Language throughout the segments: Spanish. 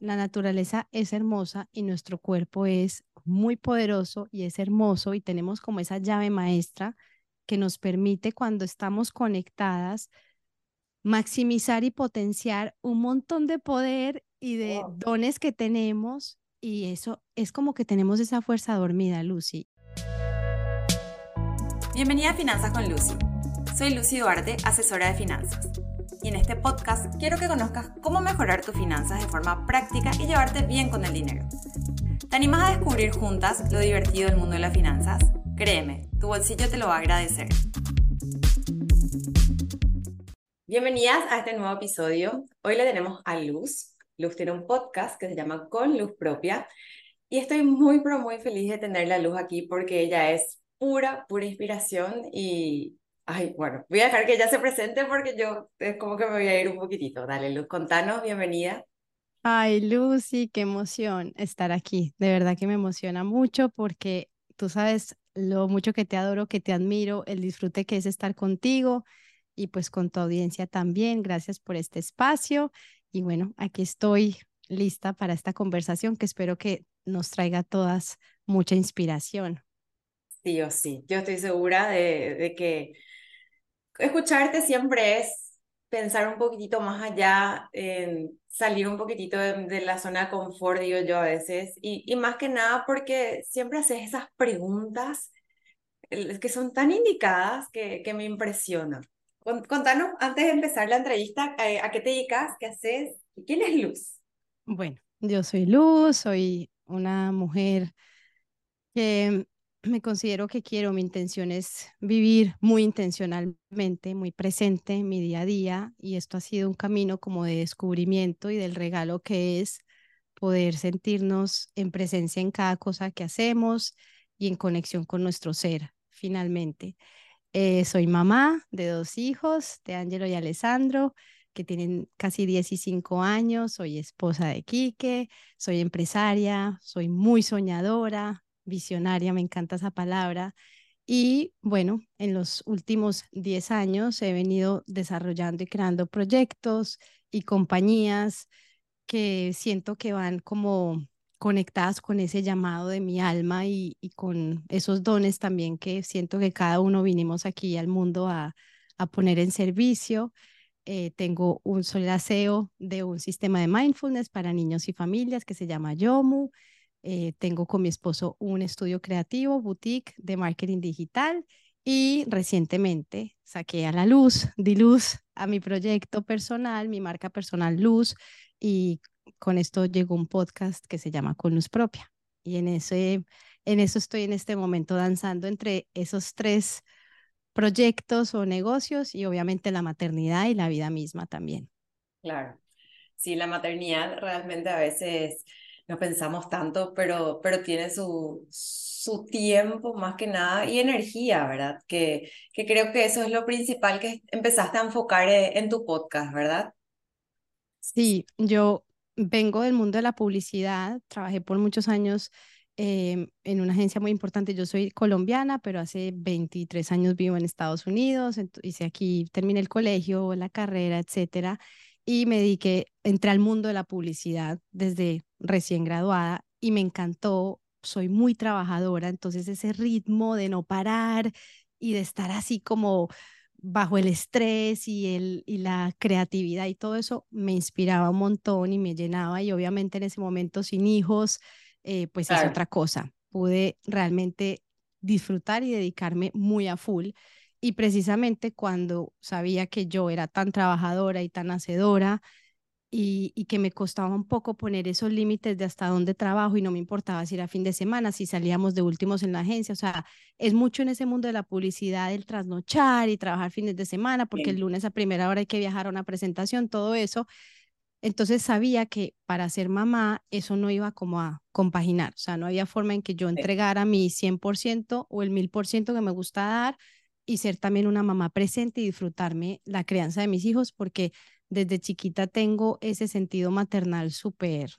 la naturaleza es hermosa y nuestro cuerpo es muy poderoso y es hermoso y tenemos como esa llave maestra que nos permite cuando estamos conectadas maximizar y potenciar un montón de poder y de dones que tenemos y eso es como que tenemos esa fuerza dormida, Lucy. Bienvenida a Finanzas con Lucy. Soy Lucy Duarte, asesora de finanzas y en este podcast quiero que conozcas cómo mejorar tus finanzas de forma práctica y llevarte bien con el dinero. ¿Te animas a descubrir juntas lo divertido del mundo de las finanzas? Créeme, tu bolsillo te lo va a agradecer. Bienvenidas a este nuevo episodio. Hoy le tenemos a Luz. Luz tiene un podcast que se llama Con Luz Propia y estoy muy, pero muy feliz de tenerla a Luz aquí porque ella es pura, pura inspiración y, Ay, bueno, voy a dejar que ella se presente porque yo es como que me voy a ir un poquitito. Dale, Luz, contanos, bienvenida. Ay, Lucy, qué emoción estar aquí. De verdad que me emociona mucho porque tú sabes lo mucho que te adoro, que te admiro, el disfrute que es estar contigo y pues con tu audiencia también. Gracias por este espacio. Y bueno, aquí estoy lista para esta conversación que espero que nos traiga a todas mucha inspiración. Sí o sí, yo estoy segura de, que escucharte siempre es pensar un poquitito más allá, salir un poquitito de, la zona de confort, digo yo a veces, y, más que nada porque siempre haces esas preguntas que son tan indicadas que, que me impresionan. Contanos, antes de empezar la entrevista, eh, ¿a qué te dedicas? ¿Qué haces? ¿Quién es Luz? Bueno, yo soy Luz, soy una mujer que me considero que quiero, mi intención es vivir muy intencionalmente, muy presente en mi día a día y esto ha sido un camino como de descubrimiento y del regalo que es poder sentirnos en presencia en cada cosa que hacemos y en conexión con nuestro ser, finalmente. Eh, soy mamá de dos hijos, de Ángelo y Alessandro, que tienen casi 15 años, soy esposa de Quique, soy empresaria, soy muy soñadora, visionaria, me encanta esa palabra. Y bueno, en los últimos 10 años he venido desarrollando y creando proyectos y compañías que siento que van como conectadas con ese llamado de mi alma y, con esos dones también que siento que cada uno vinimos aquí al mundo a, poner en servicio. Eh, tengo un, soy de un sistema de mindfulness para niños y familias que se llama Yomu. Eh, tengo con mi esposo un estudio creativo, boutique de marketing digital y recientemente saqué a la luz, di luz a mi proyecto personal, mi marca personal Luz y con esto llegó un podcast que se llama Con Luz Propia. Y en, ese, en eso estoy en este momento danzando entre esos tres proyectos o negocios y obviamente la maternidad y la vida misma también. Claro. Sí, la maternidad realmente a veces no pensamos tanto, pero, pero tiene su, su tiempo más que nada y energía, ¿verdad? Que, que creo que eso es lo principal que empezaste a enfocar eh, en tu podcast, ¿verdad? Sí, yo vengo del mundo de la publicidad, trabajé por muchos años em, en una agencia muy importante. Yo soy colombiana, pero hace 23 años vivo en Estados Unidos, hice aquí, terminé el colegio, la carrera, etcétera y me dediqué, entré al mundo de la publicidad desde recién graduada y me encantó, soy muy trabajadora, entonces ese ritmo de no parar y de estar así como bajo el estrés y, el, y la creatividad y todo eso me inspiraba un montón y me llenaba y obviamente en ese momento sin hijos, eh, pues es otra cosa. Pude realmente disfrutar y dedicarme muy a full y precisamente cuando sabía que yo era tan trabajadora y tan hacedora y, y, que me costaba un poco poner esos límites de hasta dónde trabajo y no me importaba si era fin de semana, si salíamos de últimos en la agencia. O sea, es mucho en ese mundo de la publicidad el trasnochar y trabajar fines de semana, porque el lunes a primera hora hay que viajar a una presentación, todo eso. Entonces sabía que para ser mamá eso no iba como a compaginar, o sea, no había forma en que yo entregara mi 100% o el 1000% que me gusta dar y ser también una mamá presente y disfrutarme la crianza de mis hijos, porque desde chiquita tengo ese sentido maternal súper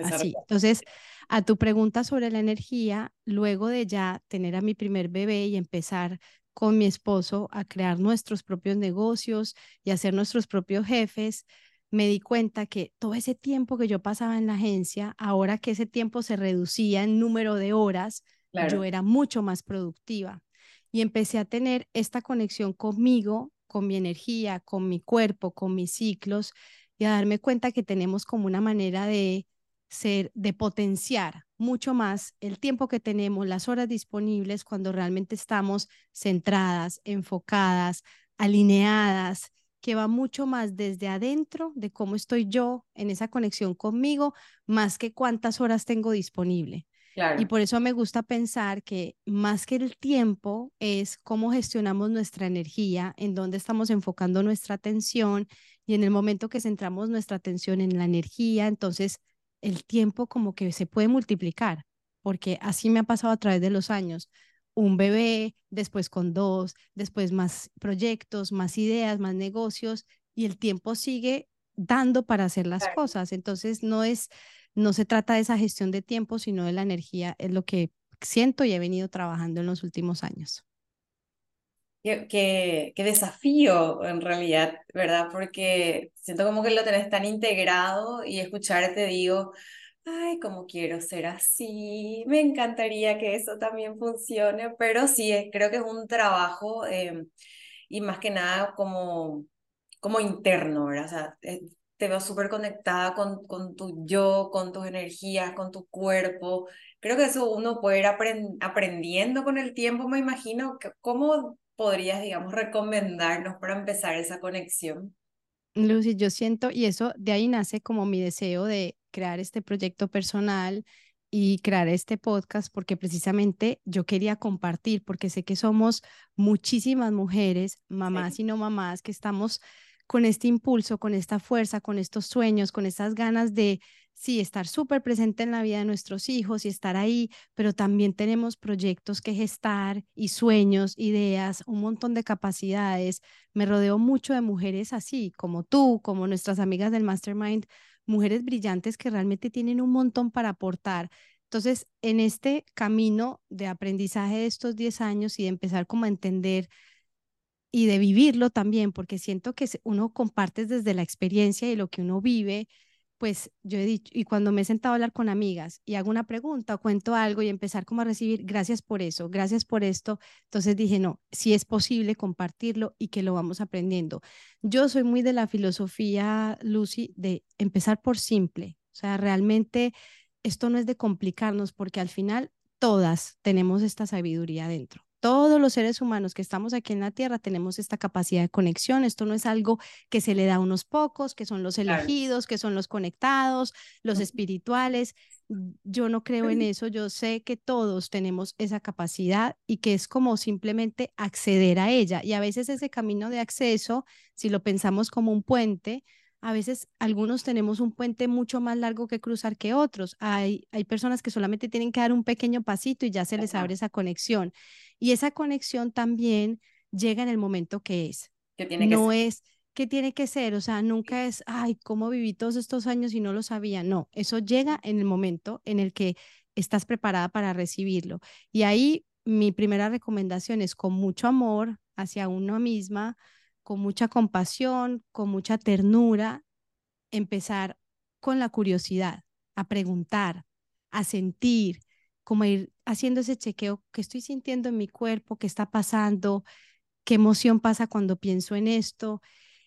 así. Entonces, a tu pregunta sobre la energía, luego de ya tener a mi primer bebé y empezar con mi esposo a crear nuestros propios negocios y a ser nuestros propios jefes, me di cuenta que todo ese tiempo que yo pasaba en la agencia, ahora que ese tiempo se reducía en número de horas, yo era mucho más productiva. Y empecé a tener esta conexión conmigo, con mi energía, con mi cuerpo, con mis ciclos y a darme cuenta que tenemos como una manera de ser, de potenciar mucho más el tiempo que tenemos, las horas disponibles cuando realmente estamos centradas, enfocadas, alineadas, que va mucho más desde adentro de cómo estoy yo en esa conexión conmigo, más que cuántas horas tengo disponible. Y por eso me gusta pensar que más que el tiempo es cómo gestionamos nuestra energía, en dónde estamos enfocando nuestra atención y en el momento que centramos nuestra atención en la energía, entonces el tiempo como que se puede multiplicar, porque así me ha pasado a través de los años. Un bebé, después con dos, después más proyectos, más ideas, más negocios y el tiempo sigue dando para hacer las cosas. Entonces no es no se trata de esa gestión de tiempo, sino de la energía, es lo que siento y he venido trabajando en los últimos años. Qué, qué, desafío en realidad, ¿verdad? Porque siento como que lo tenés tan integrado y escucharte digo, ay, como quiero ser así, me encantaría que eso también funcione, pero sí, creo que es un trabajo em, y más que nada como, como interno, ¿verdad? O sea, te veo súper conectada con, con tu yo, con tus energías, con tu cuerpo. Creo que eso uno puede ir aprendiendo con el tiempo, me imagino. ¿Cómo podrías, digamos, recomendarnos para empezar esa conexión? Lucy, yo siento, y eso de ahí nace como mi deseo de crear este proyecto personal y crear este podcast, porque precisamente yo quería compartir, porque sé que somos muchísimas mujeres, mamás y no mamás, que estamos con este impulso, con esta fuerza, con estos sueños, con estas ganas de, sí, estar súper presente en la vida de nuestros hijos y estar ahí, pero también tenemos proyectos que gestar y sueños, ideas, un montón de capacidades. Me rodeo mucho de mujeres así, como tú, como nuestras amigas del Mastermind, mujeres brillantes que realmente tienen un montón para aportar. Entonces, en este camino de aprendizaje de estos 10 años y de empezar como a entender y de vivirlo también, porque siento que uno comparte desde la experiencia y lo que uno vive, pues yo he dicho, y cuando me he sentado a hablar con amigas y hago una pregunta o cuento algo y empezar como a recibir, gracias por eso, gracias por esto, entonces dije, no, si es posible compartirlo y que lo vamos aprendiendo. Yo soy muy de la filosofía, Lucy, de empezar por simple, o sea, realmente esto no es de complicarnos porque al final todas tenemos esta sabiduría dentro. Todos los seres humanos que estamos aquí en la Tierra tenemos esta capacidad de conexión. Esto no es algo que se le da a unos pocos, que son los elegidos, que son los conectados, los espirituales. Yo no creo en eso. Yo sé que todos tenemos esa capacidad y que es como simplemente acceder a ella. Y a veces ese camino de acceso, si lo pensamos como un puente, a veces algunos tenemos un puente mucho más largo que cruzar que otros. Hay, hay personas que solamente tienen que dar un pequeño pasito y ya se les abre esa conexión. Y esa conexión también llega en el momento que es. Que tiene no que es que tiene que ser, o sea, nunca es, ay, ¿cómo viví todos estos años y no lo sabía? No, eso llega en el momento en el que estás preparada para recibirlo. Y ahí mi primera recomendación es con mucho amor hacia uno misma, con mucha compasión, con mucha ternura, empezar con la curiosidad, a preguntar, a sentir, como ir haciendo ese chequeo, qué estoy sintiendo en mi cuerpo, qué está pasando, qué emoción pasa cuando pienso en esto.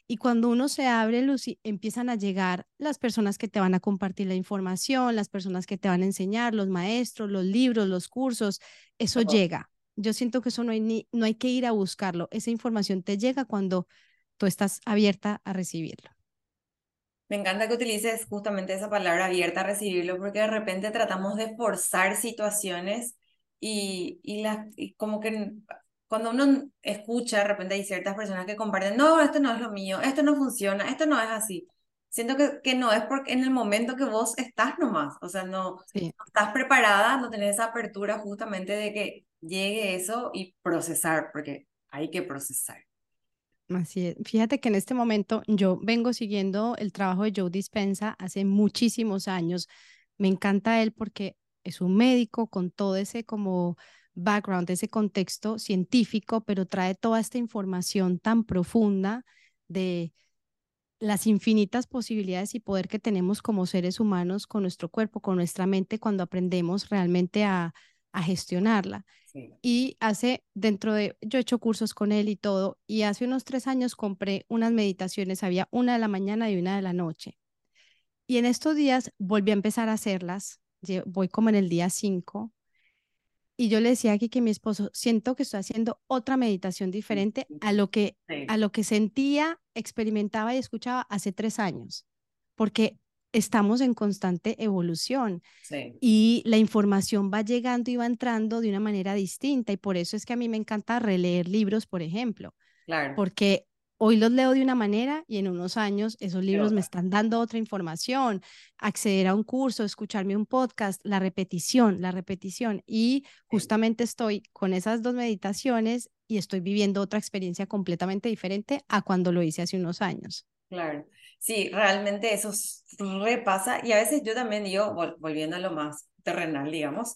Y cuando uno se abre, Lucy, empiezan a llegar las personas que te van a compartir la información, las personas que te van a enseñar, los maestros, los libros, los cursos, eso llega. Yo siento que eso no hay, ni, no hay que ir a buscarlo, esa información te llega cuando tú estás abierta a recibirlo. Me encanta que utilices justamente esa palabra abierta a recibirlo porque de repente tratamos de forzar situaciones y, y, la, como que cuando uno escucha, de repente hay ciertas personas que comparten, no, esto no es lo mío, esto no funciona, esto no es así. Siento que, que no es porque en el momento que vos estás nomás, o sea, no, no estás preparada, no tenés esa apertura justamente de que llegue eso y procesar, porque hay que procesar. Así es. Fíjate que en este momento yo vengo siguiendo el trabajo de Joe Dispensa hace muchísimos años. Me encanta él porque es un médico con todo ese como background, ese contexto científico, pero trae toda esta información tan profunda de las infinitas posibilidades y poder que tenemos como seres humanos con nuestro cuerpo, con nuestra mente, cuando aprendemos realmente a, a gestionarla. Sí. Y hace, dentro de, yo he hecho cursos con él y todo, y hace unos tres años compré unas meditaciones, había una de la mañana y una de la noche. Y en estos días volví a empezar a hacerlas, voy como en el día cinco, y yo le decía aquí que mi esposo, siento que estoy haciendo otra meditación diferente a lo que, Sí. a lo que sentía, experimentaba y escuchaba hace tres años, porque estamos en constante evolución Sí. y la información va llegando y va entrando de una manera distinta y por eso es que a mí me encanta releer libros, por ejemplo, Claro. porque hoy los leo de una manera y en unos años esos libros me están dando otra información, acceder a un curso, escucharme un podcast, la repetición, la repetición y justamente estoy con esas dos meditaciones y estoy viviendo otra experiencia completamente diferente a cuando lo hice hace unos años. Claro, sí, realmente eso repasa y a veces yo también digo, vol- volviendo a lo más terrenal, digamos,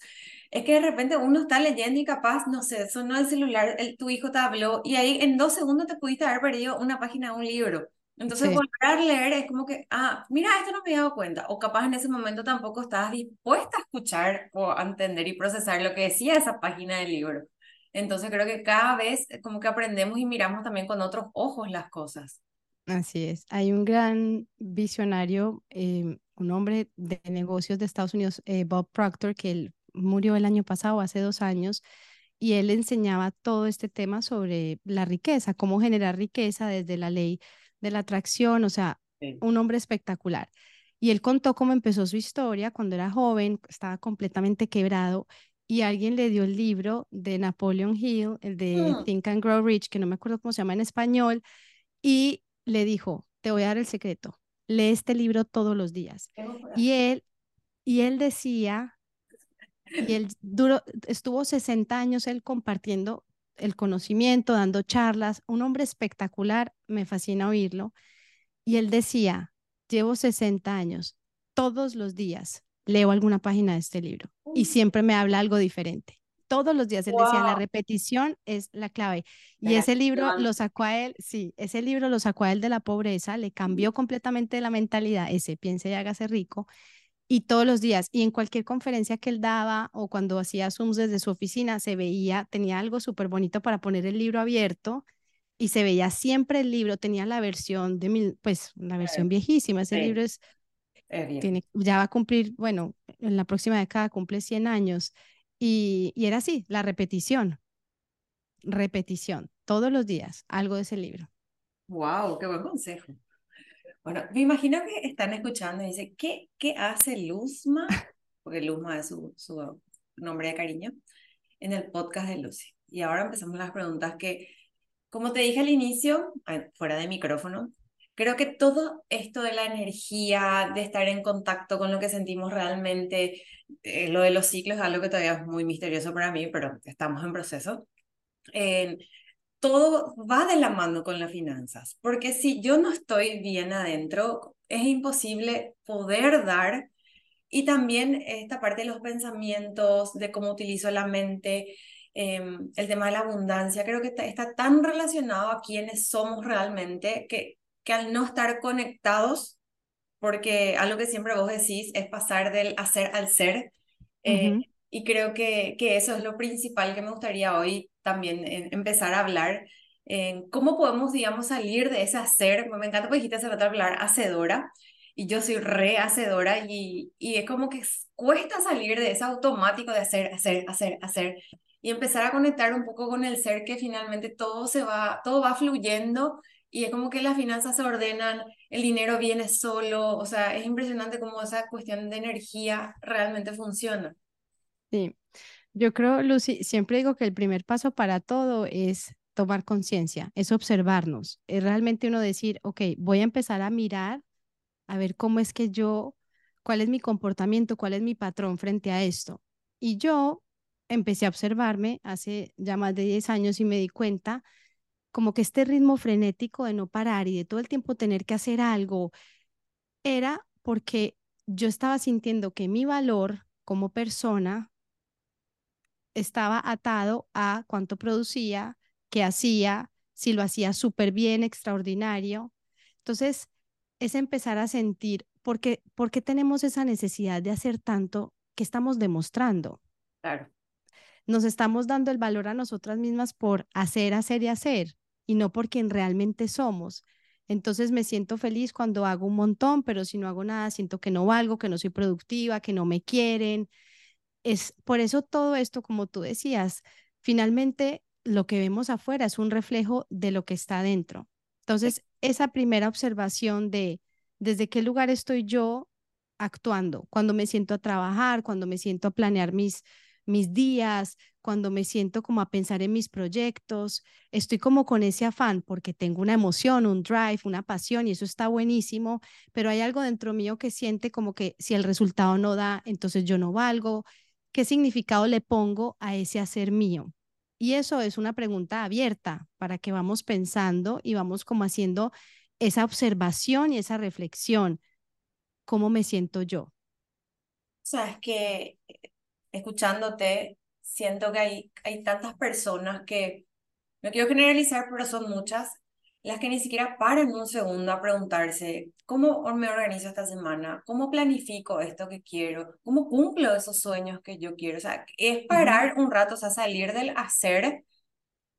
es que de repente uno está leyendo y capaz, no sé, sonó el celular, el, tu hijo te habló y ahí en dos segundos te pudiste haber perdido una página de un libro. Entonces Sí, volver a leer es como que, ah, mira, esto no me había dado cuenta. O capaz en ese momento tampoco estabas dispuesta a escuchar o a entender y procesar lo que decía esa página del libro. Entonces creo que cada vez eh, como que aprendemos y miramos también con otros ojos las cosas. Así es. Hay un gran visionario, eh, un hombre de negocios de Estados Unidos, eh, Bob Proctor, que él murió el año pasado, hace dos años, y él enseñaba todo este tema sobre la riqueza, cómo generar riqueza desde la ley de la atracción, o sea, Sí. un hombre espectacular. Y él contó cómo empezó su historia cuando era joven, estaba completamente quebrado y alguien le dio el libro de Napoleon Hill, el de Mm, Think and Grow Rich, que no me acuerdo cómo se llama en español, y le dijo, te voy a dar el secreto, lee este libro todos los días. Y él, y él decía, y él duró, estuvo 60 años él compartiendo el conocimiento, dando charlas, un hombre espectacular, me fascina oírlo. Y él decía, llevo 60 años, todos los días leo alguna página de este libro y siempre me habla algo diferente. Todos los días él decía, la repetición es la clave. Y la ese libro lo sacó a él, sí, ese libro lo sacó a él de la pobreza, le cambió completamente la mentalidad, ese piense y hágase rico. Y todos los días, y en cualquier conferencia que él daba o cuando hacía Zooms desde su oficina, se veía, tenía algo súper bonito para poner el libro abierto y se veía siempre el libro, tenía la versión de mil, pues la versión viejísima, ese libro Sí, es, tiene, ya va a cumplir, bueno, en la próxima década cumple 100 años y, era así, la repetición, repetición, todos los días, algo de ese libro. Wow, qué buen consejo. Bueno, me imagino que están escuchando y dicen, ¿qué, qué hace Luzma? Porque Luzma es su, su nombre de cariño, en el podcast de Lucy. Y ahora empezamos las preguntas que, como te dije al inicio, fuera de micrófono, creo que todo esto de la energía, de estar en contacto con lo que sentimos realmente, eh, lo de los ciclos es algo que todavía es muy misterioso para mí, pero estamos en proceso. Eh, todo va de la mano con las finanzas, porque si yo no estoy bien adentro, es imposible poder dar. Y también esta parte de los pensamientos, de cómo utilizo la mente, eh, el tema de la abundancia, creo que está, está tan relacionado a quiénes somos realmente que, que al no estar conectados, porque algo que siempre vos decís es pasar del hacer al ser, eh, Ujú, y creo que, que eso es lo principal que me gustaría hoy también eh, empezar a hablar. En cómo podemos, digamos, salir de ese hacer. Me encanta porque dijiste hace rato hablar hacedora y yo soy re hacedora y, y es como que cuesta salir de ese automático de hacer, hacer, hacer, hacer y empezar a conectar un poco con el ser que finalmente todo se va, todo va fluyendo y es como que las finanzas se ordenan, el dinero viene solo, o sea, es impresionante cómo esa cuestión de energía realmente funciona. Sí, yo creo, Lucy, siempre digo que el primer paso para todo es tomar conciencia, es observarnos, es realmente uno decir, ok, voy a empezar a mirar, a ver cómo es que yo, cuál es mi comportamiento, cuál es mi patrón frente a esto. Y yo empecé a observarme hace ya más de 10 años y me di cuenta como que este ritmo frenético de no parar y de todo el tiempo tener que hacer algo era porque yo estaba sintiendo que mi valor como persona estaba atado a cuánto producía, qué hacía, si lo hacía súper bien, extraordinario. Entonces, es empezar a sentir por qué, por qué tenemos esa necesidad de hacer tanto que estamos demostrando. Claro. Nos estamos dando el valor a nosotras mismas por hacer, hacer y hacer y no por quien realmente somos. Entonces me siento feliz cuando hago un montón, pero si no hago nada, siento que no valgo, que no soy productiva, que no me quieren. Es por eso todo esto, como tú decías, finalmente lo que vemos afuera es un reflejo de lo que está dentro. Entonces, esa primera observación de desde qué lugar estoy yo actuando, cuando me siento a trabajar, cuando me siento a planear mis, mis días, cuando me siento como a pensar en mis proyectos, estoy como con ese afán porque tengo una emoción, un drive, una pasión y eso está buenísimo, pero hay algo dentro mío que siente como que si el resultado no da, entonces yo no valgo. ¿Qué significado le pongo a ese hacer mío? Y eso es una pregunta abierta para que vamos pensando y vamos como haciendo esa observación y esa reflexión. ¿Cómo me siento yo? Sabes que eh, escuchándote, siento que hay, hay tantas personas que, no quiero generalizar, pero son muchas, las que ni siquiera paran un segundo a preguntarse, ¿cómo me organizo esta semana? ¿Cómo planifico esto que quiero? ¿Cómo cumplo esos sueños que yo quiero? O sea, es parar un rato, o sea, salir del hacer,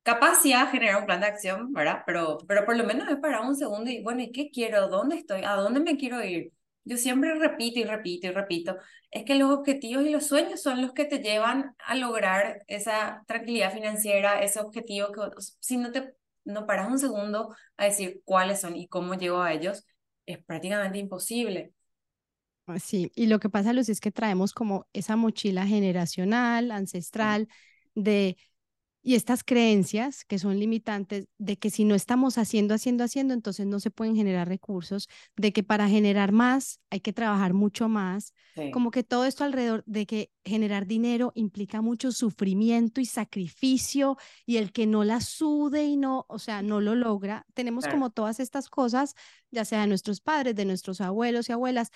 capacidad generar un plan de acción, ¿verdad? Pero, pero por lo menos es parar un segundo y, bueno, ¿y qué quiero? ¿Dónde estoy? ¿A dónde me quiero ir? Yo siempre repito y repito y repito, es que los objetivos y los sueños son los que te llevan a lograr esa tranquilidad financiera, ese objetivo que si no te no paras un segundo a decir cuáles son y cómo llego a ellos, es prácticamente imposible. Ah, sí, y lo que pasa, Luz, es que traemos como esa mochila generacional, ancestral, de y estas creencias que son limitantes de que si no estamos haciendo, haciendo, haciendo, entonces no se pueden generar recursos, de que para generar más hay que trabajar mucho más, como que todo esto alrededor de que generar dinero implica mucho sufrimiento y sacrificio y el que no la sude y no, o sea, no lo logra. Tenemos como todas estas cosas, ya sea de nuestros padres, de nuestros abuelos y abuelas,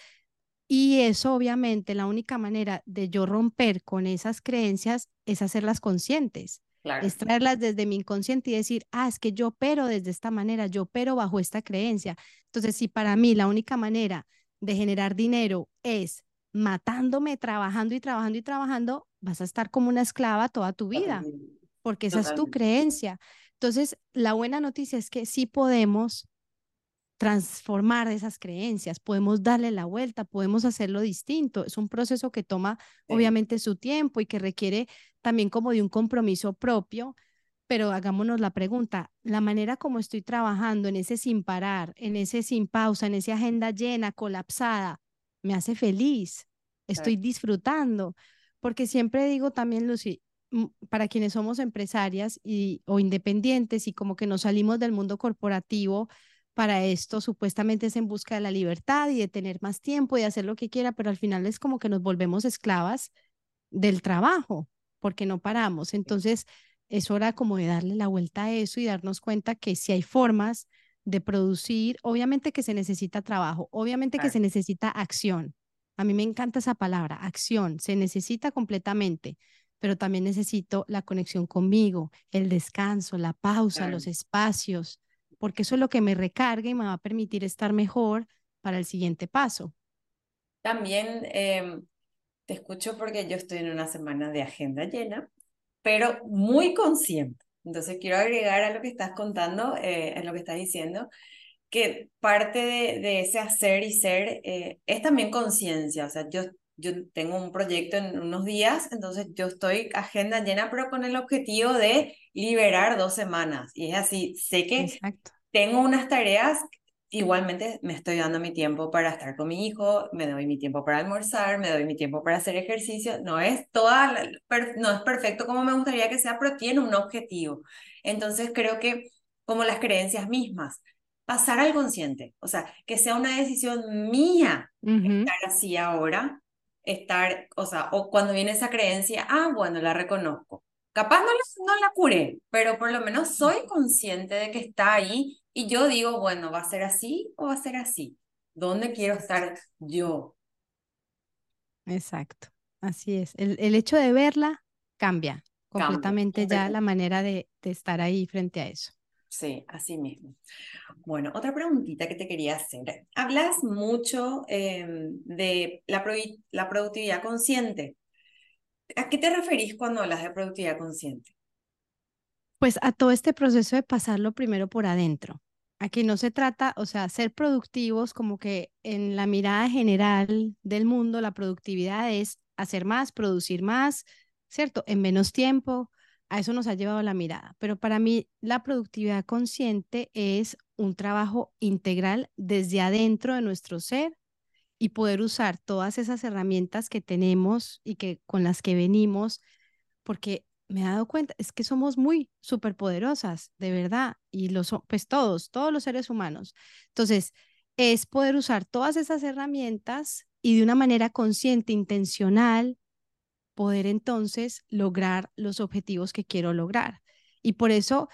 y eso obviamente la única manera de yo romper con esas creencias es hacerlas conscientes. Es traerlas desde mi inconsciente y decir, ah, es que yo opero desde esta manera, yo opero bajo esta creencia. Entonces, si para mí la única manera de generar dinero es matándome, trabajando y trabajando y trabajando, vas a estar como una esclava toda tu vida, porque esa es tu creencia. Entonces, la buena noticia es que sí podemos transformar esas creencias, podemos darle la vuelta, podemos hacerlo distinto. Es un proceso que toma obviamente su tiempo y que requiere también como de un compromiso propio, pero hagámonos la pregunta, la manera como estoy trabajando en ese sin parar, en ese sin pausa, en esa agenda llena, colapsada, me hace feliz, estoy disfrutando, porque siempre digo también, Lucy, mm, para quienes somos empresarias y, o independientes y como que nos salimos del mundo corporativo, para esto supuestamente es en busca de la libertad y de tener más tiempo y hacer lo que quiera, pero al final es como que nos volvemos esclavas del trabajo porque no paramos. Entonces es hora como de darle la vuelta a eso y darnos cuenta que si hay formas de producir, obviamente que se necesita trabajo, obviamente que se necesita acción. A mí me encanta esa palabra, acción, se necesita completamente, pero también necesito la conexión conmigo, el descanso, la pausa, los espacios porque eso es lo que me recarga y me va a permitir estar mejor para el siguiente paso. También em, te escucho porque yo estoy en una semana de agenda llena, pero muy consciente. Entonces quiero agregar a lo que estás contando, eh, en lo que estás diciendo, que parte de, de ese hacer y ser eh, es también conciencia. O sea, yo, yo tengo un proyecto en unos días, entonces yo estoy agenda llena, pero con el objetivo de liberar dos semanas. Y es así, sé que tengo unas tareas, igualmente me estoy dando mi tiempo para estar con mi hijo, me doy mi tiempo para almorzar, me doy mi tiempo para hacer ejercicio. No es toda, no es perfecto como me gustaría que sea, pero tiene un objetivo. Entonces creo que como las creencias mismas, pasar al consciente, o sea, que sea una decisión mía estar así ahora, estar, o sea, o cuando viene esa creencia, ah, bueno, la reconozco Capaz no, no la curé, pero por lo menos soy consciente de que está ahí y yo digo, bueno, ¿va a ser así o va a ser así? ¿Dónde quiero estar yo? Exacto, así es. El, el hecho de verla cambia completamente ya la manera de, de, estar ahí frente a eso. Sí, así mismo. Bueno, otra preguntita que te quería hacer. Hablas mucho em, de la, la productividad consciente. ¿A qué te referís cuando hablas de productividad consciente? Pues a todo este proceso de pasarlo primero por adentro. Aquí no se trata, o sea, ser productivos como que en la mirada general del mundo, la productividad es hacer más, producir más, ¿cierto? En menos tiempo. A eso nos ha llevado la mirada. Pero para mí la productividad consciente es un trabajo integral desde adentro de nuestro ser y poder usar todas esas herramientas que tenemos y que con las que venimos, porque me he dado cuenta, es que somos muy superpoderosas, de verdad, y lo son, pues todos, todos los seres humanos. Entonces, es poder usar todas esas herramientas y de una manera consciente, intencional, poder entonces lograr los objetivos que quiero lograr. Y por eso,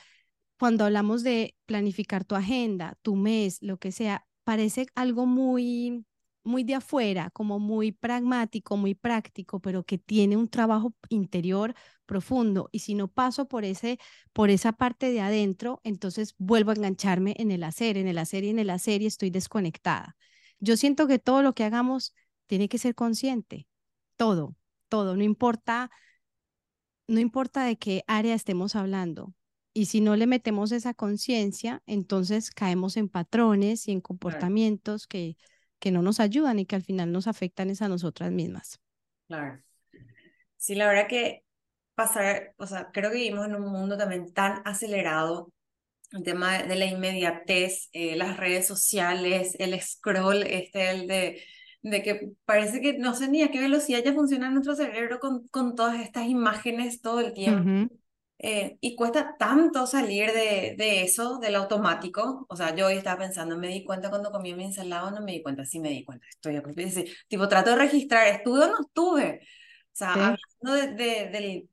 cuando hablamos de planificar tu agenda, tu mes, lo que sea, parece algo muy muy de afuera, como muy pragmático, muy práctico, pero que tiene un trabajo interior profundo. Y si no paso por, ese, por esa parte de adentro, entonces vuelvo a engancharme en el hacer, en el hacer y en el hacer y estoy desconectada. Yo siento que todo lo que hagamos tiene que ser consciente, todo, todo, no importa, no importa de qué área estemos hablando. Y si no le metemos esa conciencia, entonces caemos en patrones y en comportamientos que que no nos ayudan y que al final nos afectan es a nosotras mismas. Claro. Sí, la verdad que pasar, o sea, creo que vivimos en un mundo también tan acelerado, el tema de la inmediatez, eh, las redes sociales, el scroll, este, el de, de que parece que no sé ni a qué velocidad ya funciona nuestro cerebro con, con todas estas imágenes todo el tiempo. Eh, y cuesta tanto salir de, de, eso, del automático. O sea, yo hoy estaba pensando, me di cuenta cuando comí mi ensalada, no me di cuenta, sí me di cuenta. Estoy tipo, trato de registrar, ¿estuve o no estuve? O sea, hablando de, del...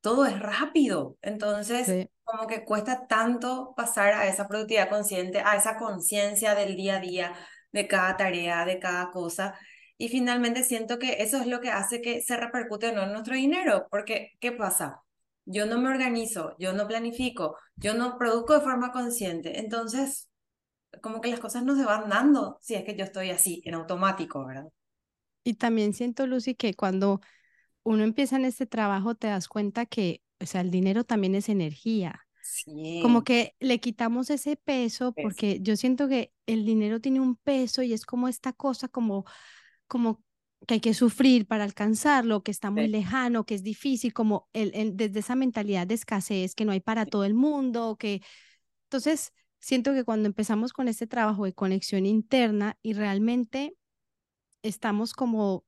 Todo es rápido. Entonces, como que cuesta tanto pasar a esa productividad consciente, a esa conciencia del día a día, de cada tarea, de cada cosa. Y finalmente siento que eso es lo que hace que se repercute o no en nuestro dinero. Porque, ¿qué pasa? Yo no me organizo, yo no planifico, yo no produzco de forma consciente. Entonces, como que las cosas no se van dando si es que yo estoy así, en automático, ¿verdad? Y también siento, Lucy, que cuando uno empieza en este trabajo te das cuenta que, o sea, el dinero también es energía. Sí. Como que le quitamos ese peso porque yo siento que el dinero tiene un peso y es como esta cosa como como que hay que sufrir para alcanzarlo, que está muy lejano, que es difícil, como el, desde esa mentalidad de escasez que no hay para todo el mundo, que entonces siento que cuando empezamos con este trabajo de conexión interna y realmente estamos como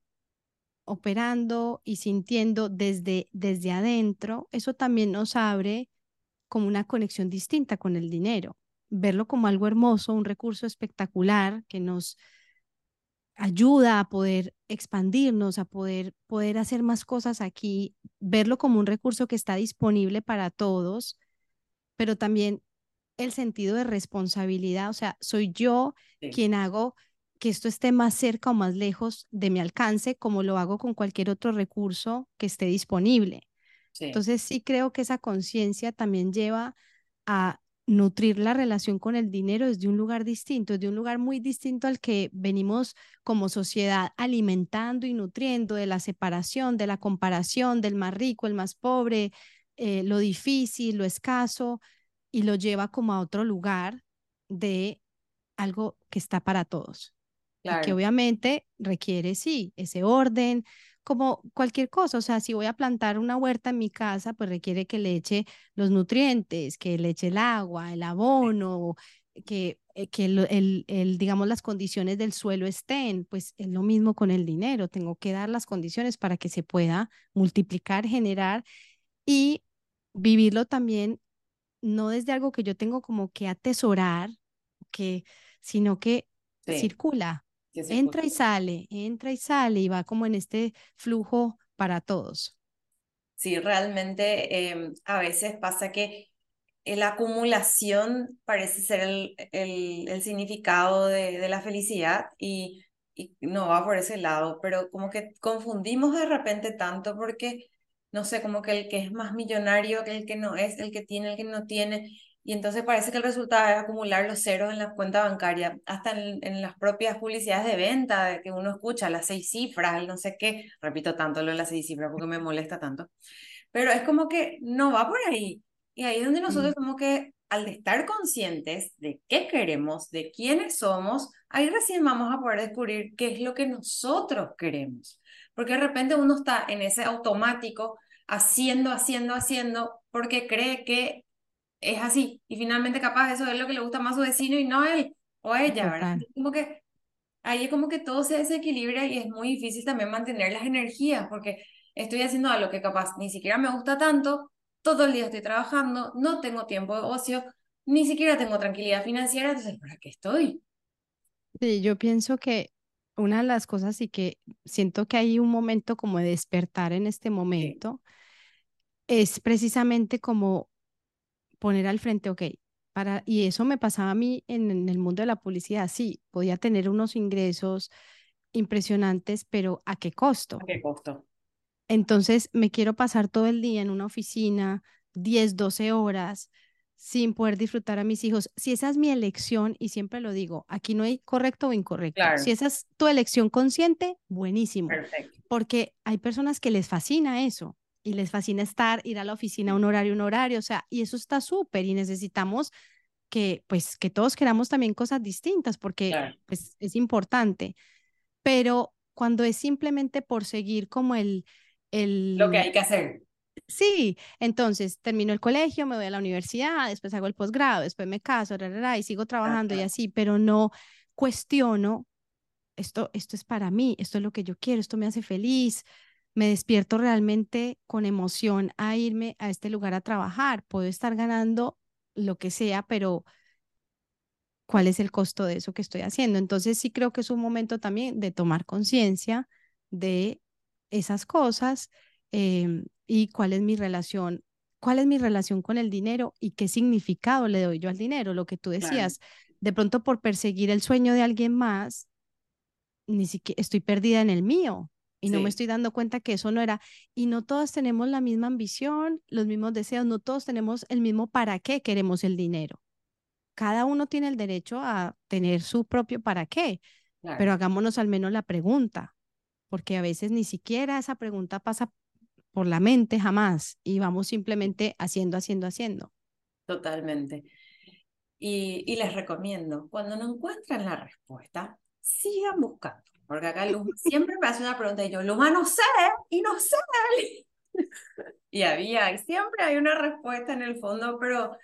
operando y sintiendo desde, desde adentro, eso también nos abre como una conexión distinta con el dinero, verlo como algo hermoso, un recurso espectacular que nos ayuda a poder expandirnos, a poder, poder hacer más cosas aquí, verlo como un recurso que está disponible para todos, pero también el sentido de responsabilidad, o sea, soy yo quien hago que esto esté más cerca o más lejos de mi alcance, como lo hago con cualquier otro recurso que esté disponible. Entonces sí creo que esa conciencia también lleva a nutrir la relación con el dinero desde un lugar distinto, desde un lugar muy distinto al que venimos como sociedad alimentando y nutriendo de la separación, de la comparación, del más rico, el más pobre, eh, lo difícil, lo escaso, y lo lleva como a otro lugar de algo que está para todos. Y que obviamente requiere, sí, ese orden, como cualquier cosa, o sea, si voy a plantar una huerta en mi casa, pues requiere que le eche los nutrientes, que le eche el agua, el abono, que, eh, que el, el, digamos, las condiciones del suelo estén, pues es lo mismo con el dinero, tengo que dar las condiciones para que se pueda multiplicar, generar y vivirlo también, no desde algo que yo tengo como que atesorar, que, sino que circula, entra y sale, entra y sale y va como en este flujo para todos. Sí, realmente em, a veces pasa que la acumulación parece ser el, el, el significado de, de, la felicidad y, y, no va por ese lado, pero como que confundimos de repente tanto porque, no sé, como que el que es más millonario que el que no es, el que tiene, el que no tiene, y entonces parece que el resultado es acumular los ceros en la cuenta bancaria, hasta en, en las propias publicidades de venta que uno escucha, las seis cifras, el no sé qué, repito tanto lo de las seis cifras porque me molesta tanto, pero es como que no va por ahí. Y ahí es donde nosotros Mm, como que al estar conscientes de qué queremos, de quiénes somos, ahí recién vamos a poder descubrir qué es lo que nosotros queremos. Porque de repente uno está en ese automático, haciendo, haciendo, haciendo, porque cree que es así. Y finalmente capaz eso es lo que le gusta más a su vecino y no a él o a ella, ¿verdad? Como que ahí es como que todo se desequilibra y es muy difícil también mantener las energías, porque estoy haciendo algo que capaz ni siquiera me gusta tanto, todo el día estoy trabajando, no tengo tiempo de ocio, ni siquiera tengo tranquilidad financiera, entonces, ¿para qué estoy? Sí, yo pienso que una de las cosas y que siento que hay un momento como de despertar en este Sí, momento es precisamente como poner al frente, ok, para, y eso me pasaba a mí en, en el mundo de la publicidad, sí, podía tener unos ingresos impresionantes, pero ¿a qué ¿a costo? qué costo? Entonces me quiero pasar todo el día en una oficina, 10, 12 horas, sin poder disfrutar a mis hijos. Si esa es mi elección, y siempre lo digo, aquí no hay correcto o incorrecto. Si esa es tu elección consciente, buenísimo, perfecto, porque hay personas que les fascina eso y les fascina estar, ir a la oficina un horario, un horario, o sea, y eso está súper y necesitamos que, pues, que todos queramos también cosas distintas porque, claro, pues, es importante. Pero cuando es simplemente por seguir como el, lo que el, hay que hacer, sí, entonces termino el colegio, me voy a la universidad, después hago el posgrado, después me caso, ra, ra, ra, y sigo trabajando y Ajá, así, pero no cuestiono, esto, esto es para mí, esto es lo que yo quiero, esto me hace feliz, me despierto realmente con emoción a irme a este lugar a trabajar, puedo estar ganando lo que sea, pero cuál es el costo de eso que estoy haciendo. Entonces sí creo que es un momento también de tomar conciencia de esas cosas eh, y cuál es mi relación, cuál es mi relación con el dinero y qué significado le doy yo al dinero, lo que tú claro, decías. De pronto por perseguir el sueño de alguien más, ni siquiera estoy perdida en el mío. Y no me estoy dando cuenta que eso no era. Y no todos tenemos la misma ambición, los mismos deseos, no todos tenemos el mismo para qué queremos el dinero cada uno tiene el derecho a tener su propio para qué, pero hagámonos al menos la pregunta, porque a veces ni siquiera esa pregunta pasa por la mente jamás y vamos simplemente haciendo, haciendo, haciendo. totalmente. Y, y les recomiendo, cuando no encuentran la respuesta, sigan buscando. Porque acá Luz siempre me hace una pregunta y yo, Luma, no sé, y no sé. Y había, y siempre hay una respuesta en el fondo, pero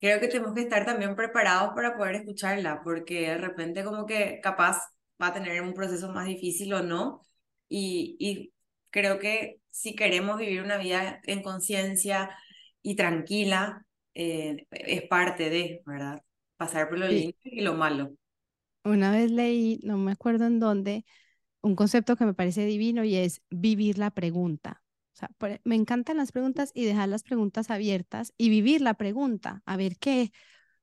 creo que tenemos que estar también preparados para poder escucharla, porque de repente como que capaz va a tener un proceso más difícil o no. Y, y creo que si queremos vivir una vida en conciencia y tranquila, eh, es parte de, ¿verdad? Pasar por lo Sí, lindo y lo malo. Una vez leí, no me acuerdo en dónde, un concepto que me parece divino y es vivir la pregunta. O sea, por- me encantan las preguntas y dejar las preguntas abiertas y vivir la pregunta, a ver qué,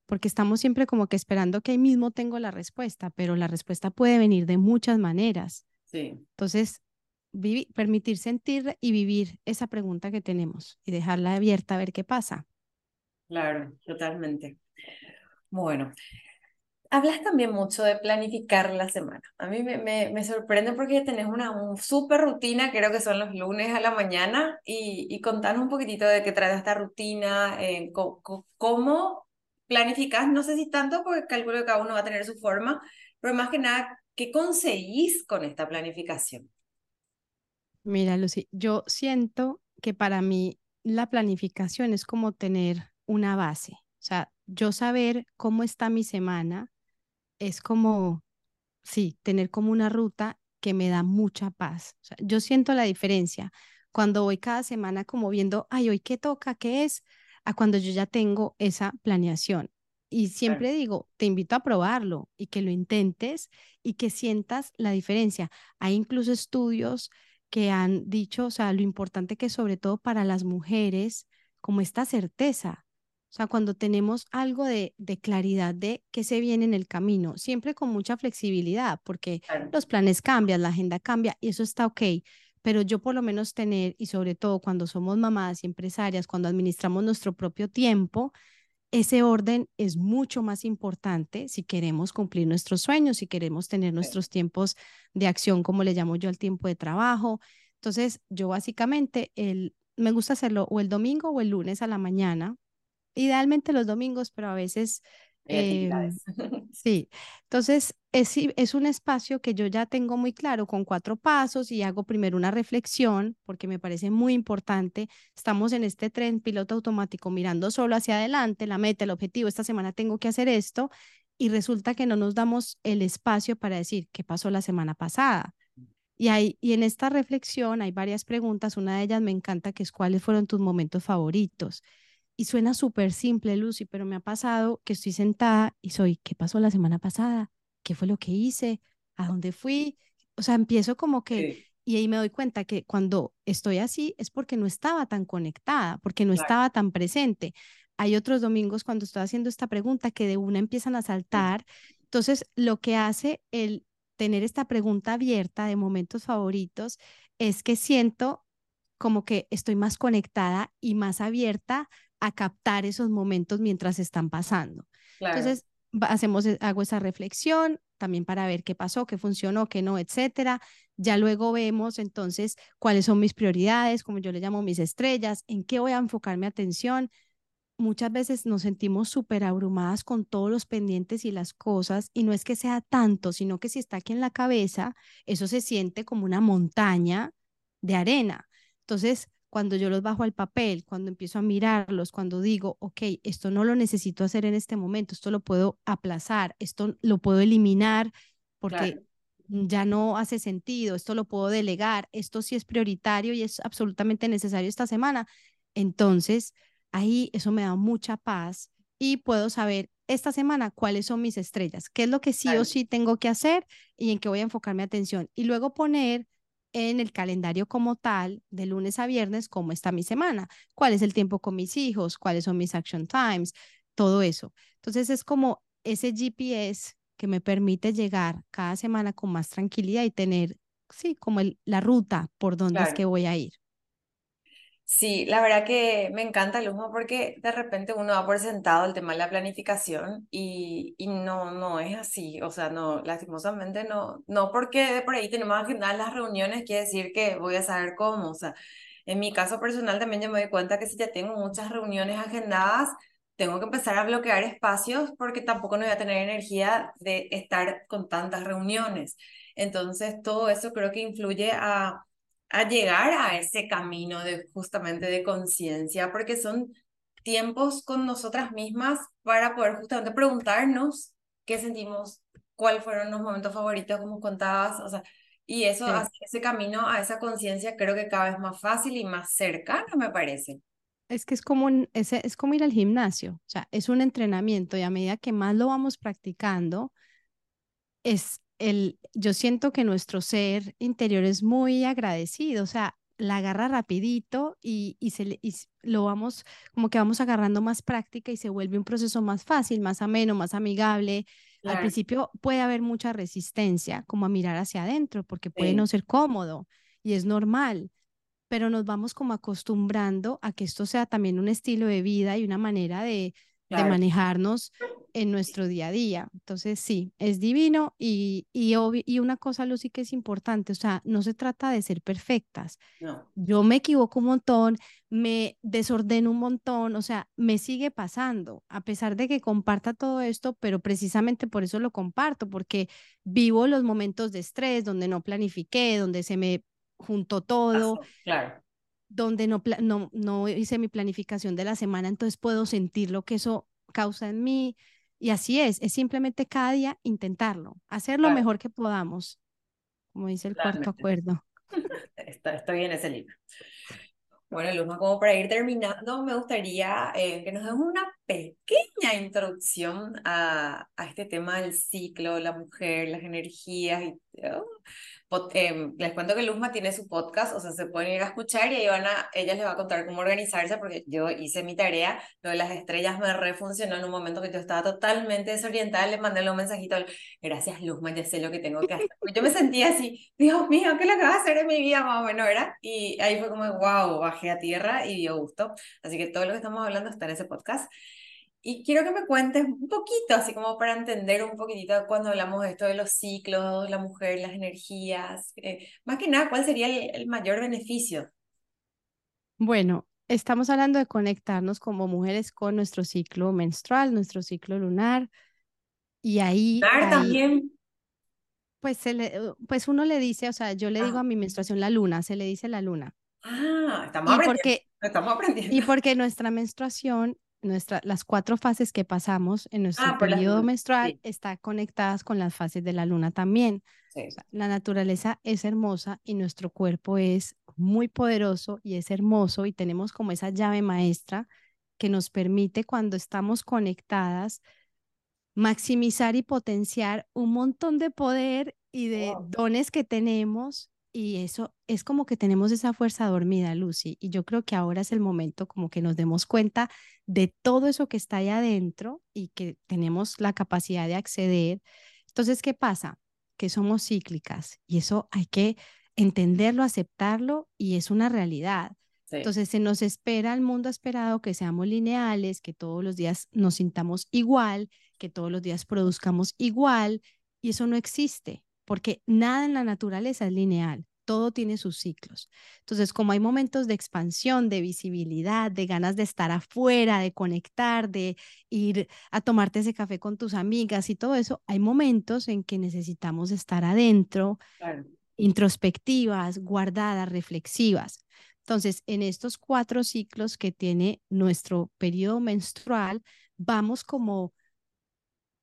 porque estamos siempre como que esperando que ahí mismo tengo la respuesta, pero la respuesta puede venir de muchas maneras. Sí, Entonces, permitir sentir y vivir esa pregunta que tenemos y dejarla abierta a ver qué pasa. claro, totalmente. Bueno, Hablas también mucho de planificar la semana. A mí me, me, me sorprende porque tenés una un súper rutina, creo que son los lunes a la mañana, y, y contanos un poquitito de qué trae esta rutina, eh, cómo planificás, no sé si tanto, porque calculo que cada uno va a tener su forma, pero más que nada, ¿qué conseguís con esta planificación? Mira, Lucy, yo siento que para mí la planificación es como tener una base. O sea, yo saber cómo está mi semana es como, sí, tener como una ruta que me da mucha paz. O sea, yo siento la diferencia cuando voy cada semana como viendo, ay, hoy qué toca, qué es, a cuando yo ya tengo esa planeación. Y Claro, siempre digo, te invito a probarlo y que lo intentes y que sientas la diferencia. Hay incluso estudios que han dicho, o sea, lo importante que sobre todo para las mujeres, como esta certeza. O sea, cuando tenemos algo de, de claridad de qué se viene en el camino, siempre con mucha flexibilidad, porque claro, los planes cambian, la agenda cambia y eso está ok, pero yo por lo menos tener, y sobre todo cuando somos mamás y empresarias, cuando administramos nuestro propio tiempo, ese orden es mucho más importante si queremos cumplir nuestros sueños, si queremos tener nuestros tiempos de acción, como le llamo yo al tiempo de trabajo. Entonces, yo básicamente el, me gusta hacerlo o el domingo o el lunes a la mañana, idealmente los domingos, pero a veces Em, sí, entonces es, es un espacio que yo ya tengo muy claro con cuatro pasos y hago primero una reflexión porque me parece muy importante. Estamos en este tren piloto automático mirando solo hacia adelante, la meta, el objetivo, esta semana tengo que hacer esto y resulta que no nos damos el espacio para decir qué pasó la semana pasada. Y, hay, y en esta reflexión hay varias preguntas, una de ellas me encanta que es cuáles fueron tus momentos favoritos. Y suena súper simple, Lucy, pero me ha pasado que estoy sentada y soy, ¿qué pasó la semana pasada? ¿Qué fue lo que hice? ¿A dónde fui? O sea, empiezo como que, y ahí me doy cuenta que cuando estoy así es porque no estaba tan conectada, porque no estaba tan presente. Hay otros domingos cuando estoy haciendo esta pregunta que de una empiezan a saltar. Entonces, lo que hace el tener esta pregunta abierta de momentos favoritos es que siento como que estoy más conectada y más abierta a captar esos momentos mientras están pasando. Entonces, hacemos, e, hago esa reflexión también para ver qué pasó, qué funcionó, qué no, etcétera. Ya luego vemos entonces cuáles son mis prioridades, como yo le llamo mis estrellas, en qué voy a enfocar mi atención. Muchas veces nos sentimos súper abrumadas con todos los pendientes y las cosas, y no es que sea tanto, sino que si está aquí en la cabeza, eso se siente como una montaña de arena. Entonces, cuando yo los bajo al papel, cuando empiezo a mirarlos, cuando digo, ok, esto no lo necesito hacer en este momento, esto lo puedo aplazar, esto lo puedo eliminar porque ya no hace sentido, esto lo puedo delegar, esto sí es prioritario y es absolutamente necesario esta semana. Entonces, ahí eso me da mucha paz y puedo saber esta semana cuáles son mis estrellas, qué es lo que sí o sí tengo que hacer y en qué voy a enfocar mi atención. Y luego poner en el calendario como tal, de lunes a viernes, cómo está mi semana, cuál es el tiempo con mis hijos, cuáles son mis action times, todo eso. Entonces es como ese GPS que me permite llegar cada semana con más tranquilidad y tener, sí, como la ruta por donde es que voy a ir. Sí, la verdad que me encanta Luzma porque de repente uno ha por sentado el tema de la planificación y, y no, no es así, o sea, no, lastimosamente no, no porque por ahí tenemos agendadas las reuniones quiere decir que voy a saber cómo, o sea, en mi caso personal también yo me doy cuenta que si ya tengo muchas reuniones agendadas, tengo que empezar a bloquear espacios porque tampoco no voy a tener energía de estar con tantas reuniones. Entonces, todo eso creo que influye a a llegar a ese camino de justamente de conciencia, porque son tiempos con nosotras mismas para poder justamente preguntarnos qué sentimos, cuáles fueron los momentos favoritos, como contabas, o sea, y eso, ese camino a esa conciencia creo que cada vez más fácil y más cercano, me parece. Es que es como, un, es, es como ir al gimnasio, o sea, es un entrenamiento y a medida que más lo vamos practicando, es el, yo siento que nuestro ser interior es muy agradecido, o sea, la agarra rapidito y, y, se y lo vamos, como que vamos agarrando más práctica y se vuelve un proceso más fácil, más ameno, más amigable. Al principio puede haber mucha resistencia, como a mirar hacia adentro, porque puede no ser cómodo y es normal, pero nos vamos como acostumbrando a que esto sea también un estilo de vida y una manera de, de manejarnos en nuestro día a día. Entonces, sí, es divino y, y, y una cosa, Lucy, que es importante, o sea, no se trata de ser perfectas. Yo me equivoco un montón, me desordeno un montón, o sea, me sigue pasando, a pesar de que comparta todo esto, pero precisamente por eso lo comparto, porque vivo los momentos de estrés donde no planifiqué, donde se me juntó todo. Claro donde no, no, no hice mi planificación de la semana, entonces puedo sentir lo que eso causa en mí. Y así es, es simplemente cada día intentarlo, hacer lo mejor que podamos, como dice el cuarto acuerdo. Está, estoy en ese libro. Bueno, Luzma, como para ir terminando, me gustaría eh, que nos demos una pequeña introducción a, a, este tema del ciclo, la mujer, las energías y oh, Em, les cuento que Luzma tiene su podcast, o sea, se pueden ir a escuchar y ahí van a, ella les va a contar cómo organizarse porque yo hice mi tarea, lo de las estrellas me refuncionó en un momento que yo estaba totalmente desorientada, le mandé un mensajito, gracias Luzma, ya sé lo que tengo que hacer. Yo me sentía así, Dios mío, ¿qué es lo que vas a hacer en mi vida más o menos, verdad? Y ahí fue como, wow, bajé a tierra y dio gusto. Así que todo lo que estamos hablando está en ese podcast. Y quiero que me cuentes un poquito, así como para entender un poquitito cuando hablamos de esto de los ciclos, la mujer, las energías, eh, más que nada, ¿cuál sería el, el mayor beneficio? Bueno, estamos hablando de conectarnos como mujeres con nuestro ciclo menstrual, nuestro ciclo lunar, y ahí, ahí también. pues, se le, pues uno le dice, o sea, yo le digo Ah, a mi menstruación la luna, se le dice la luna. ah, estamos Y aprendiendo, porque, estamos y aprendiendo. porque nuestra menstruación, nuestra, las cuatro fases que pasamos en nuestro Ah, periodo menstrual Sí, están conectadas con las fases de la luna también. Sí, la naturaleza es hermosa y nuestro cuerpo es muy poderoso y es hermoso y tenemos como esa llave maestra que nos permite cuando estamos conectadas maximizar y potenciar un montón de poder y de wow, dones que tenemos. Y eso es como que tenemos esa fuerza dormida, Lucy. Y yo creo que ahora es el momento como que nos demos cuenta de todo eso que está ahí adentro y que tenemos la capacidad de acceder. Entonces, ¿qué pasa? Que somos cíclicas y eso hay que entenderlo, aceptarlo y es una realidad. sí, Entonces se nos espera, el mundo ha esperado que seamos lineales, que todos los días nos sintamos igual, que todos los días produzcamos igual, y eso no existe, porque nada en la naturaleza es lineal, todo tiene sus ciclos. Entonces, como hay momentos de expansión, de visibilidad, de ganas de estar afuera, de conectar, de ir a tomarte ese café con tus amigas y todo eso, hay momentos en que necesitamos estar adentro, claro, introspectivas, guardadas, reflexivas. Entonces, en estos cuatro ciclos que tiene nuestro periodo menstrual, vamos como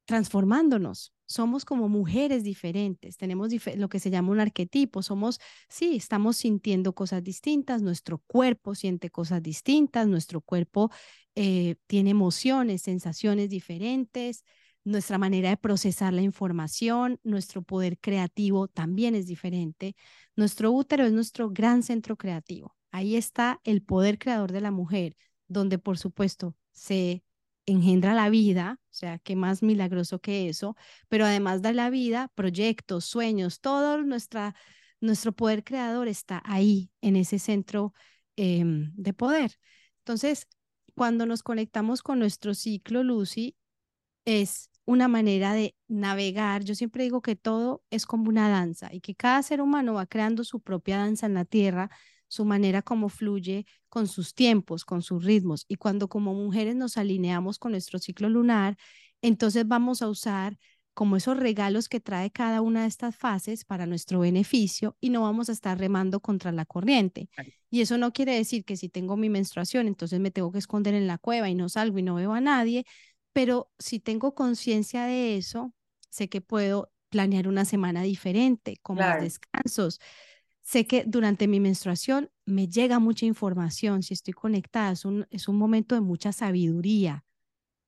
transformándonos. Somos como mujeres diferentes, tenemos lo que se llama un arquetipo, somos, sí, estamos sintiendo cosas distintas, nuestro cuerpo siente cosas distintas, nuestro cuerpo eh, tiene emociones, sensaciones diferentes, nuestra manera de procesar la información, nuestro poder creativo también es diferente. Nuestro útero es nuestro gran centro creativo. Ahí está el poder creador de la mujer, donde por supuesto se engendra la vida, o sea, qué más milagroso que eso, pero además de la vida, proyectos, sueños, todo nuestra, nuestro poder creador está ahí, en ese centro eh, de poder. Entonces, cuando nos conectamos con nuestro ciclo, Lucy, es una manera de navegar. Yo siempre digo que todo es como una danza y que cada ser humano va creando su propia danza en la tierra, su manera como fluye con sus tiempos, con sus ritmos. Y cuando como mujeres nos alineamos con nuestro ciclo lunar, entonces vamos a usar como esos regalos que trae cada una de estas fases para nuestro beneficio y no vamos a estar remando contra la corriente. Y eso no quiere decir que si tengo mi menstruación, entonces me tengo que esconder en la cueva y no salgo y no veo a nadie, pero si tengo conciencia de eso, sé que puedo planear una semana diferente, con más descansos. Sé que durante mi menstruación me llega mucha información, si estoy conectada, es un, es un momento de mucha sabiduría,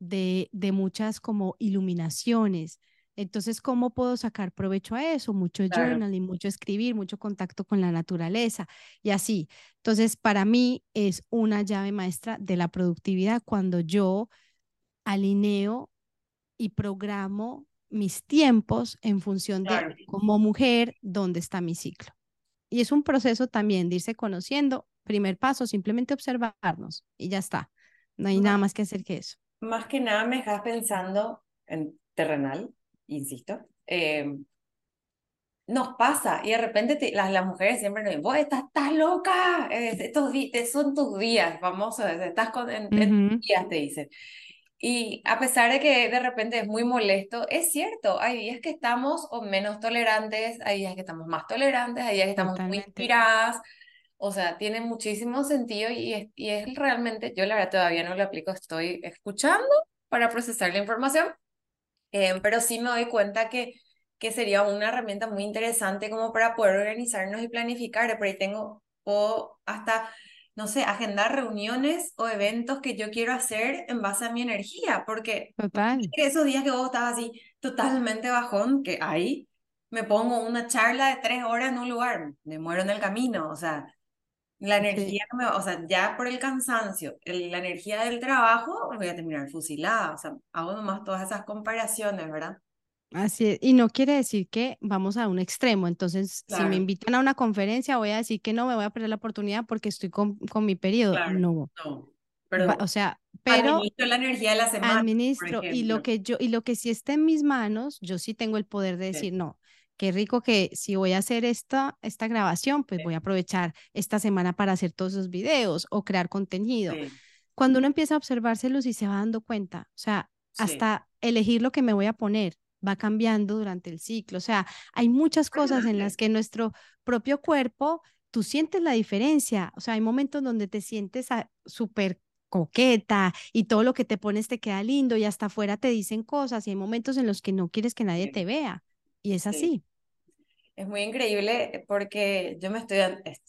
de, de muchas como iluminaciones. Entonces, ¿cómo puedo sacar provecho a eso? Mucho claro, journaling, mucho escribir, mucho contacto con la naturaleza y así. Entonces, para mí es una llave maestra de la productividad cuando yo alineo y programo mis tiempos en función de como mujer dónde está mi ciclo. Y es un proceso también de irse conociendo. Primer paso, simplemente observarnos y ya está. No hay nada Má- más que hacer que eso. Más que nada me dejas pensando en terrenal, insisto. eh, nos pasa y de repente te- las, las mujeres siempre nos dicen, vos estás, estás loca, estos son tus días, vamos, estás con, en, Ujú, días, te dicen. Y a pesar de que de repente es muy molesto, es cierto, hay días que estamos o menos tolerantes, hay días que estamos más tolerantes, hay días que estamos muy totalmente. inspiradas, o sea, tiene muchísimo sentido y es, y es realmente, yo la verdad todavía no lo aplico, estoy escuchando para procesar la información eh, pero sí me doy cuenta que, que sería una herramienta muy interesante como para poder organizarnos y planificar. Por ahí tengo, puedo hasta, no sé, agendar reuniones o eventos que yo quiero hacer en base a mi energía, porque Total. esos días que vos estás así totalmente bajón, que ahí me pongo una charla de tres horas en un lugar, me muero en el camino, o sea, la Sí. energía, me, o sea, ya por el cansancio, el- la energía del trabajo, voy a terminar fusilada, o sea, hago nomás todas esas comparaciones, ¿verdad? Así es. Y no quiere decir que vamos a un extremo. Entonces, si me Claro, invitan a una conferencia, voy a decir que no me voy a perder la oportunidad porque estoy con, con mi periodo. claro, No. no, pero o sea, pero administro la energía de la semana. Administro y lo que yo y lo que sí está en mis manos, yo sí tengo el poder de decir, no, qué rico que si voy a hacer esta, esta grabación, pues voy a aprovechar esta semana para hacer todos esos videos o crear contenido. Cuando uno empieza a observarse luz y se va dando cuenta, o sea, hasta elegir lo que me voy a poner va cambiando durante el ciclo. O sea, hay muchas cosas en las que nuestro propio cuerpo, tú sientes la diferencia. O sea, hay momentos donde te sientes súper coqueta y todo lo que te pones te queda lindo y hasta afuera te dicen cosas y hay momentos en los que no quieres que nadie te vea. Y es así. Es muy increíble porque yo me estoy,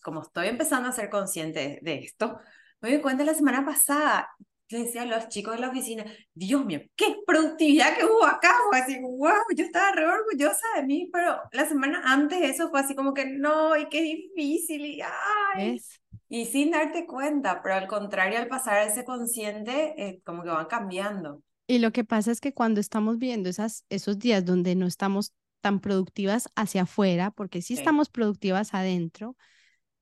como estoy empezando a ser consciente de esto, me di cuenta la semana pasada, le decía a los chicos de la oficina, Dios mío, qué productividad que hubo acá, fue así, wow, yo estaba re orgullosa de mí, pero la semana antes eso fue así como que no, y qué difícil, y ay. Y sin darte cuenta, pero al contrario, al pasar a ese consciente, eh, como que van cambiando. Y lo que pasa es que cuando estamos viendo esas, esos días donde no estamos tan productivas hacia afuera, porque sí, estamos productivas adentro,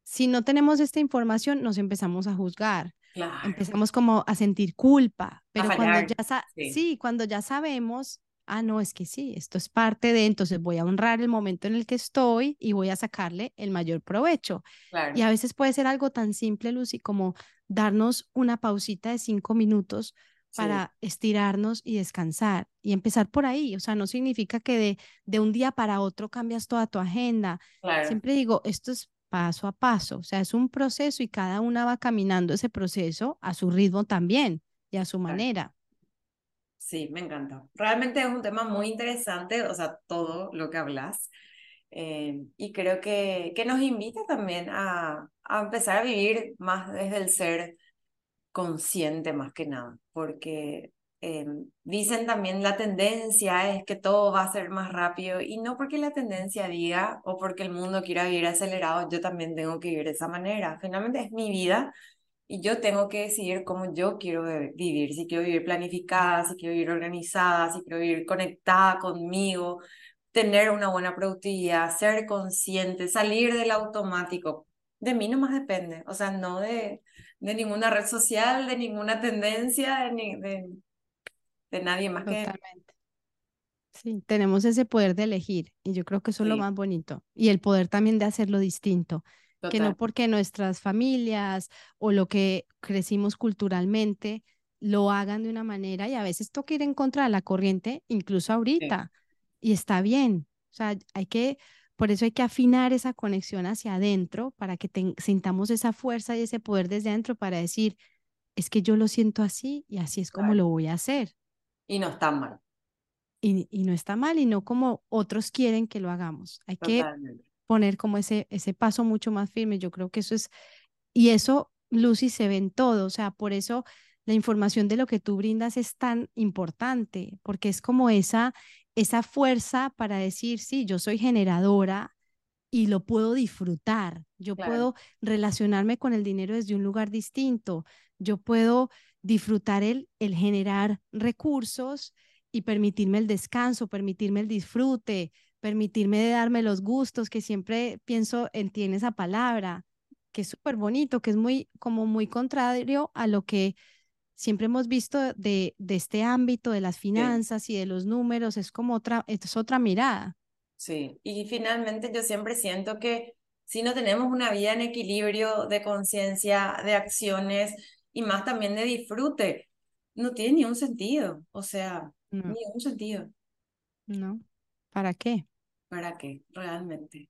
si no tenemos esta información, nos empezamos a juzgar. Empezamos como a sentir culpa, pero cuando ya sí. cuando ya sabemos, ah, no, es que sí, esto es parte de, entonces voy a honrar el momento en el que estoy y voy a sacarle el mayor provecho. Y a veces puede ser algo tan simple, Lucy, como darnos una pausita de cinco minutos para estirarnos y descansar y empezar por ahí. O sea, no significa que de, de un día para otro cambias toda tu agenda. Siempre digo, esto es paso a paso, o sea, es un proceso y cada una va caminando ese proceso a su ritmo también y a su manera. Sí, me encanta. Realmente es un tema muy interesante, o sea, todo lo que hablas. Eh, y creo que, que nos invita también a, a empezar a vivir más desde el ser consciente más que nada, porque eh, dicen también la tendencia es que todo va a ser más rápido y no porque la tendencia diga o porque el mundo quiera vivir acelerado, yo también tengo que vivir de esa manera. Finalmente es mi vida y yo tengo que decidir cómo yo quiero vivir, si quiero vivir planificada, si quiero vivir organizada, si quiero vivir conectada conmigo, tener una buena productividad, ser consciente, salir del automático. De mí no más depende, o sea, no de, de ninguna red social, de ninguna tendencia, de, de de nadie más Totalmente. Sí, tenemos ese poder de elegir y yo creo que eso es lo más bonito y el poder también de hacerlo distinto, que no porque nuestras familias o lo que crecimos culturalmente lo hagan de una manera y a veces toca ir en contra de la corriente, incluso ahorita, y está bien, o sea, hay que, por eso hay que afinar esa conexión hacia adentro para que sintamos esa fuerza y ese poder desde adentro para decir, es que yo lo siento así y así es como lo voy a hacer. Y no está mal. Y, y, no está mal y no como otros quieren que lo hagamos. Hay que poner como ese, ese paso mucho más firme. Yo creo que eso es, y eso, Lucy, se ve en todo. O sea, por eso la información de lo que tú brindas es tan importante, porque es como esa, esa fuerza para decir, sí, yo soy generadora y lo puedo disfrutar. Yo puedo relacionarme con el dinero desde un lugar distinto. Yo puedo disfrutar el, el generar recursos y permitirme el descanso, permitirme el disfrute, permitirme de darme los gustos, que siempre pienso en tiene esa palabra, que es súper bonito, que es muy, como muy contrario a lo que siempre hemos visto de, de este ámbito de las finanzas y de los números, es como otra, es otra mirada. Sí, y finalmente yo siempre siento que si no tenemos una vida en equilibrio de conciencia, de acciones, y más también de disfrute. No tiene ni un sentido, o sea, ni un sentido. No, ¿para qué? ¿Para qué? Realmente.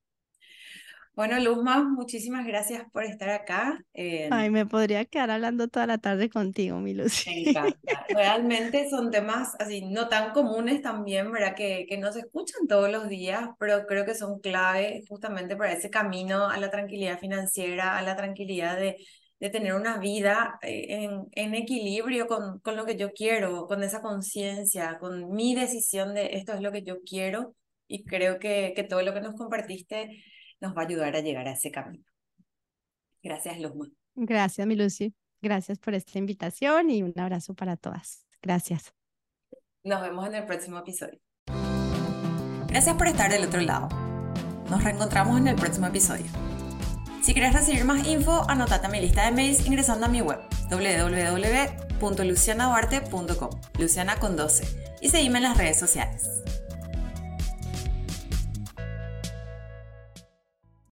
Bueno, Luzma, muchísimas gracias por estar acá. Ay, me podría quedar hablando toda la tarde contigo, mi Lucy. Me encanta. Realmente son temas así no tan comunes también, ¿verdad? Que, que no se escuchan todos los días, pero creo que son clave justamente para ese camino a la tranquilidad financiera, a la tranquilidad de, de tener una vida eh, en, en equilibrio con, con, lo que yo quiero, con esa conciencia, con mi decisión de esto es lo que yo quiero y creo que, que todo lo que nos compartiste nos va a ayudar a llegar a ese camino. Gracias, Luzma. Gracias, mi Lucy. Gracias por esta invitación y un abrazo para todas. Gracias. Nos vemos en el próximo episodio. Gracias por estar del otro lado. Nos reencontramos en el próximo episodio. Si quieres recibir más info, anotate a mi lista de mails ingresando a mi web www.lucianaduarte.com, Luciana con 12, y seguime en las redes sociales.